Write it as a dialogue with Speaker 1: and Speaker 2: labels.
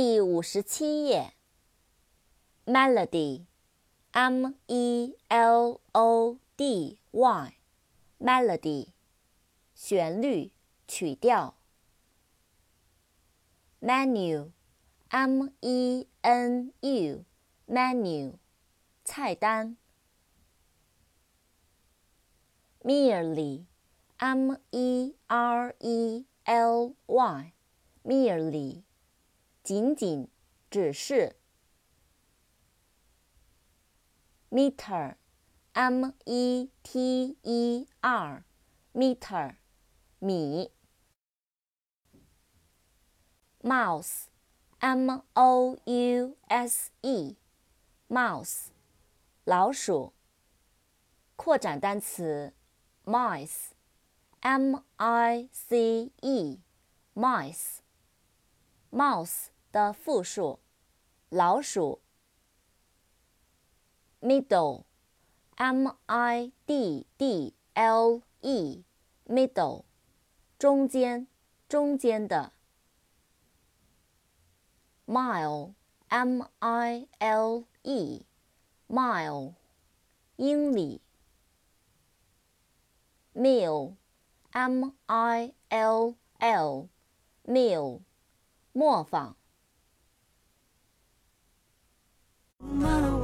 Speaker 1: 第五十七页。melody，m e l o d y，melody，旋律、曲调。menu，m e n u，menu，菜单。merely，m e r e l y，merely。仅仅，只是。meter，m e t e r，meter，米。mouse，m o u s e，mouse，老鼠。扩展单词，mice，m i c e，mice，mouse。的复数，老鼠。middle，m i d d l e，middle，中间，中间的。mile，m i l e，mile，英里。meal，m i l l，meal，模仿。漫